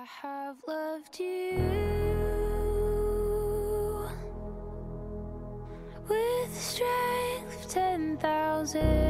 I have loved you with strength of 10,000.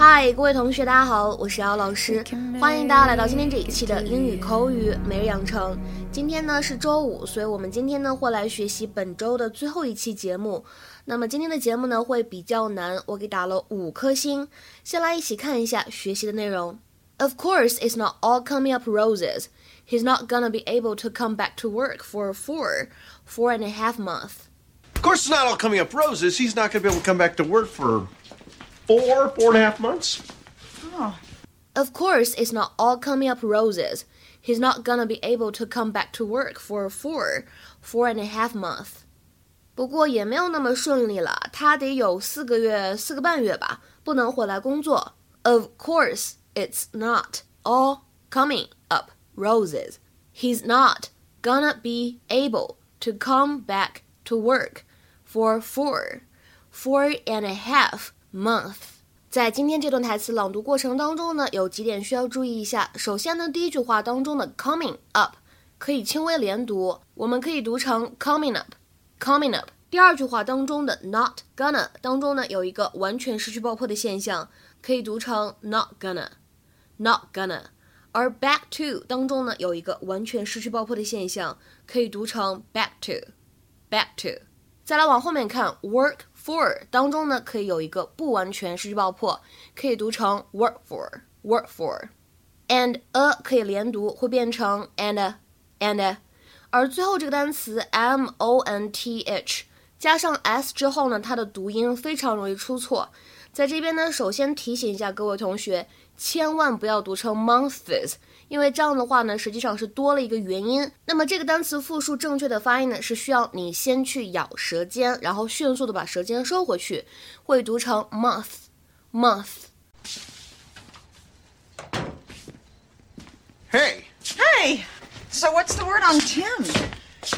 嗨，各位同学，大家好，我是姚老师，欢迎大家来到今天这一期的英语口语每日养成。今天呢是周五，所以我们今天呢会来学习本周的最后一期节目。那么今天的节目呢会比较难，我给打了五颗星。先来一起看一下学习的内容。Of course, it's not all coming up roses. He's not gonna be able to come back to work for four, four and a half months. Of course, it's not all coming up roses. He's not going to be able to come back to work for four, four and a half months. Of course, it's not all coming up roses. He's not gonna be able to come back to work for four, four and a half months. 不过也没有那么顺利了，他得有四个月、四个半月吧，不能回来工作。Of course, it's not all coming up roses. He's not gonna be able to come back to work for four, four and a half month，在今天这段台词朗读过程当中呢，有几点需要注意一下。首先呢，第一句话当中的 coming up 可以轻微连读，我们可以读成 coming up，coming up。第二句话当中的 not gonna 当中呢，有一个完全失去爆破的现象，可以读成 not gonna，not gonna。而 back to 当中呢，有一个完全失去爆破的现象，可以读成 back to，back to。再来往后面看，work for 当中呢，可以有一个不完全失去爆破，可以读成 work for，work for。and a 可以连读，会变成 and and，而最后这个单词 m o n t h 加上 s 之后呢，它的读音非常容易出错。在这边呢，首先提醒一下各位同学，千万不要读成 months，因为这样的话呢，实际上是多了一个元音。那么这个单词复数正确的发音呢，是需要你先去咬舌尖，然后迅速的把舌尖收回去，会读成 month，month。 Hey, Hey, so what's the word on Tim?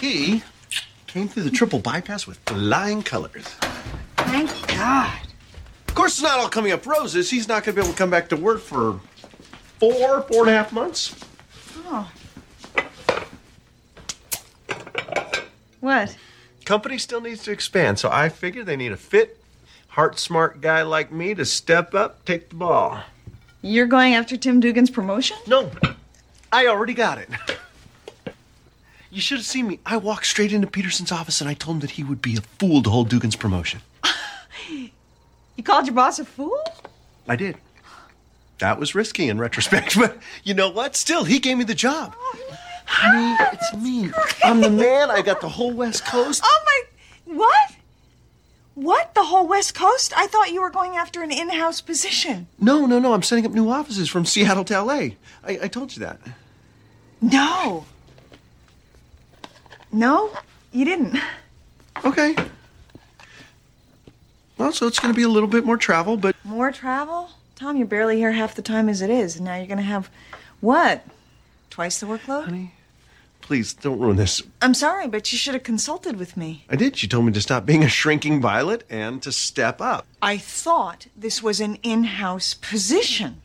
he came through the triple bypass with flying colors. Thank God. Of course, it's not all coming up roses. He's not going to be able to come back to work for four, four and a half months. Oh. What? Company still needs to expand, so I figure they need a fit, heart smart guy like me to step up, take the ball. You're going after Tim Dugan's promotion? No, I already got it. You should have seen me. I walked straight into Peterson's office and I told him that he would be a fool to hold Dugan's promotion. You called your boss a fool? I did. That was risky in retrospect, but you know what? Still, he gave me the job. Oh, Honey, it's me. I'm the man. I got the whole West Coast. Oh my. What? What? The whole West Coast? I thought you were going after an in house position. No, no, no. I'm setting up new offices from Seattle to LA. I, I told you that. No. No, you didn't. Okay. Well, so it's going to be a little bit more travel, but More travel? Tom, you're barely here half the time as it is, and now you're going to have what? Twice the workload? honey, please don't ruin this. I'm sorry, but you should have consulted with me. I did. You told me to stop being a shrinking violet and to step up. I thought this was an in house position.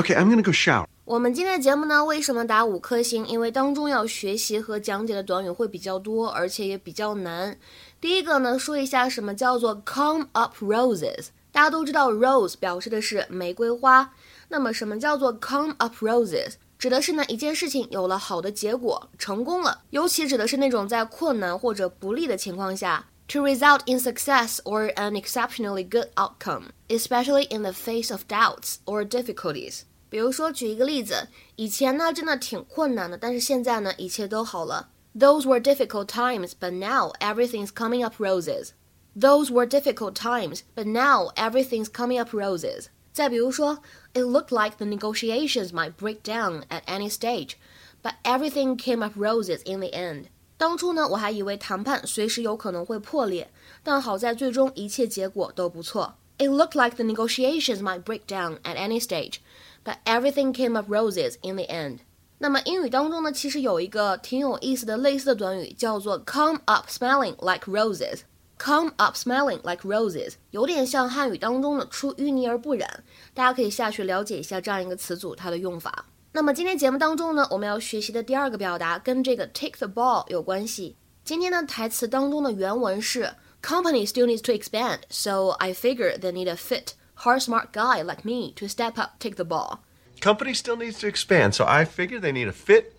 Okay, I'm going to go shower. 我们今天的节目呢，为什么打五颗星？因为当中要学习和讲解的短语会比较多，而且也比较难。第一个呢，说一下什么叫做 come up roses。 大家都知道，rose 表示的是玫瑰花。那么什么叫做 come up roses？指的是呢一件事情有了好的结果，成功了，尤其指的是那种在困难或者不利的情况下。To result in success or an exceptionally good outcome, especially in the face of doubts or difficulties. 比如说，举一个例子，以前呢真的挺困难的，但是现在呢一切都好了。Those were difficult times, but now everything's coming up roses. Those were difficult times, but now everything's coming up roses. 再比如说，It looked like the negotiations might break down at any stage, but everything came up roses in the end. 当初呢，我还以为谈判随时有可能会破裂，但好在最终一切结果都不错。It looked like the negotiations might break down at any stage, but everything came up roses in the end. 那么英语当中呢，其实有一个挺有意思的类似的短语，叫做 come up smelling like roses。 Come up smelling like roses，有点像汉语当中的“出淤泥而不染”。大家可以下去了解一下这样一个词组它的用法。那么今天节目当中呢，我们要学习的第二个表达跟这个 “take the ball” 有关系。今天的台词当中的原文是：“Company still needs to expand, so I figure they need a fit, heart, smart guy like me to step up, take the ball.” Company still needs to expand, so I figure they need a fit,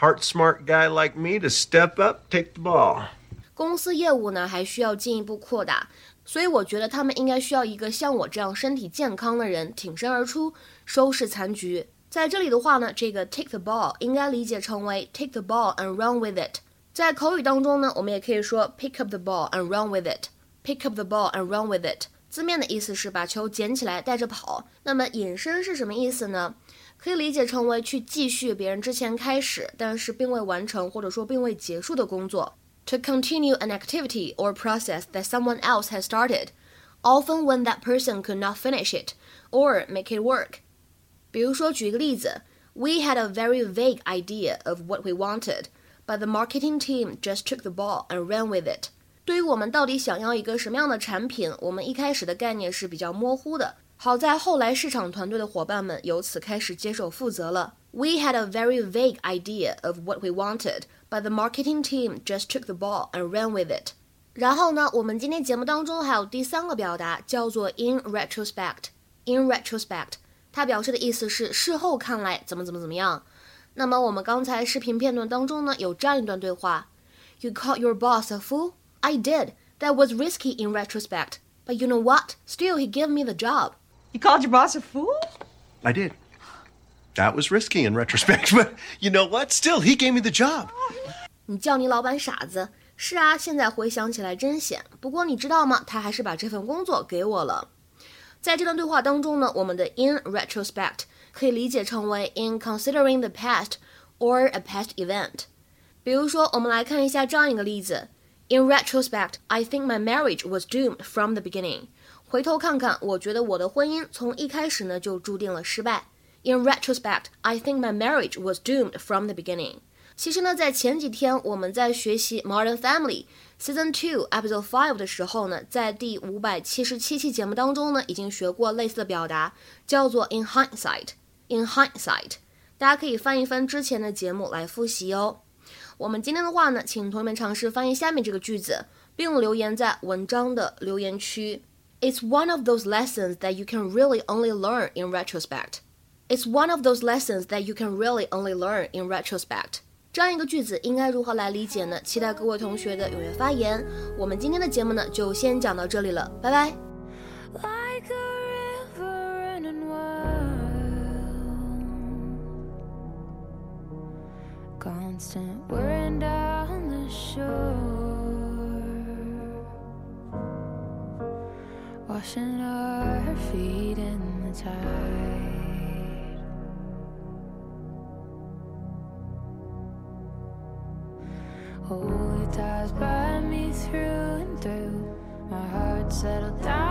heart, smart guy like me to step up, take the ball. 公司业务呢还需要进一步扩大，所以我觉得他们应该需要一个像我这样身体健康的人挺身而出，收拾残局。在这里的话呢，这个 take the ball 应该理解成为 take the ball and run with it。在口语当中呢，我们也可以说 pick up the ball and run with it。pick up the ball and run with it，字面的意思是把球捡起来带着跑。那么引申是什么意思呢？可以理解成为去继续别人之前开始但是并未完成或者说并未结束的工作。To continue an activity or process that someone else has started, often when that person could not finish it or make it work. 比如说，举一个例子，We had a very vague idea of what we wanted, but the marketing team just took the ball and ran with it. 对于我们到底想要一个什么样的产品，我们一开始的概念是比较模糊的。 好在后来市场团队的伙伴们由此开始接手负责了。We had a very vague idea of what we wanted, but the marketing team just took the ball and ran with it. 然后呢，我们今天节目当中还有第三个表达，叫做 in retrospect。In retrospect。它表示的意思是事后看来怎么怎么怎么样。那么我们刚才视频片段当中呢，有这样一段对话：You called your boss a fool? I did. That was risky in retrospect. But you know what? Still, he gave me the job. You called your boss a fool? I did. That was risky in retrospect, but you know what? Still, he gave me the job. 你叫你老板傻子？是啊，现在回想起来真险。不过你知道吗？他还是把这份工作给我了。在这段对话当中呢，我们的 in retrospect 可以理解成为 in considering the past or a past event。比如说，我们来看一下这样一个例子：In retrospect, I think my marriage was doomed from the beginning。 回头看看，我觉得我的婚姻从一开始呢就注定了失败。In retrospect, I think my marriage was doomed from the beginning。其实呢，在前几天我们在学习 Modern Family。Season Two Episode Five 的时候呢，在第五百七十七期节目当中呢，已经学过类似的表达，叫做 in hindsight。in hindsight，大家可以翻一翻之前的节目来复习哦。我们今天的话呢，请同学们尝试翻译下面这个句子，并留言在文章的留言区。It's one of those lessons that you can really only learn in retrospect. It's one of those lessons that you can really only learn in retrospect. 这样一个句子应该如何来理解呢？期待各位同学的踊跃发言。我们今天的节目呢，就先讲到这里了，拜拜。 washing our feet in the tide. Holy ties dives by me through and through. My heart settled down.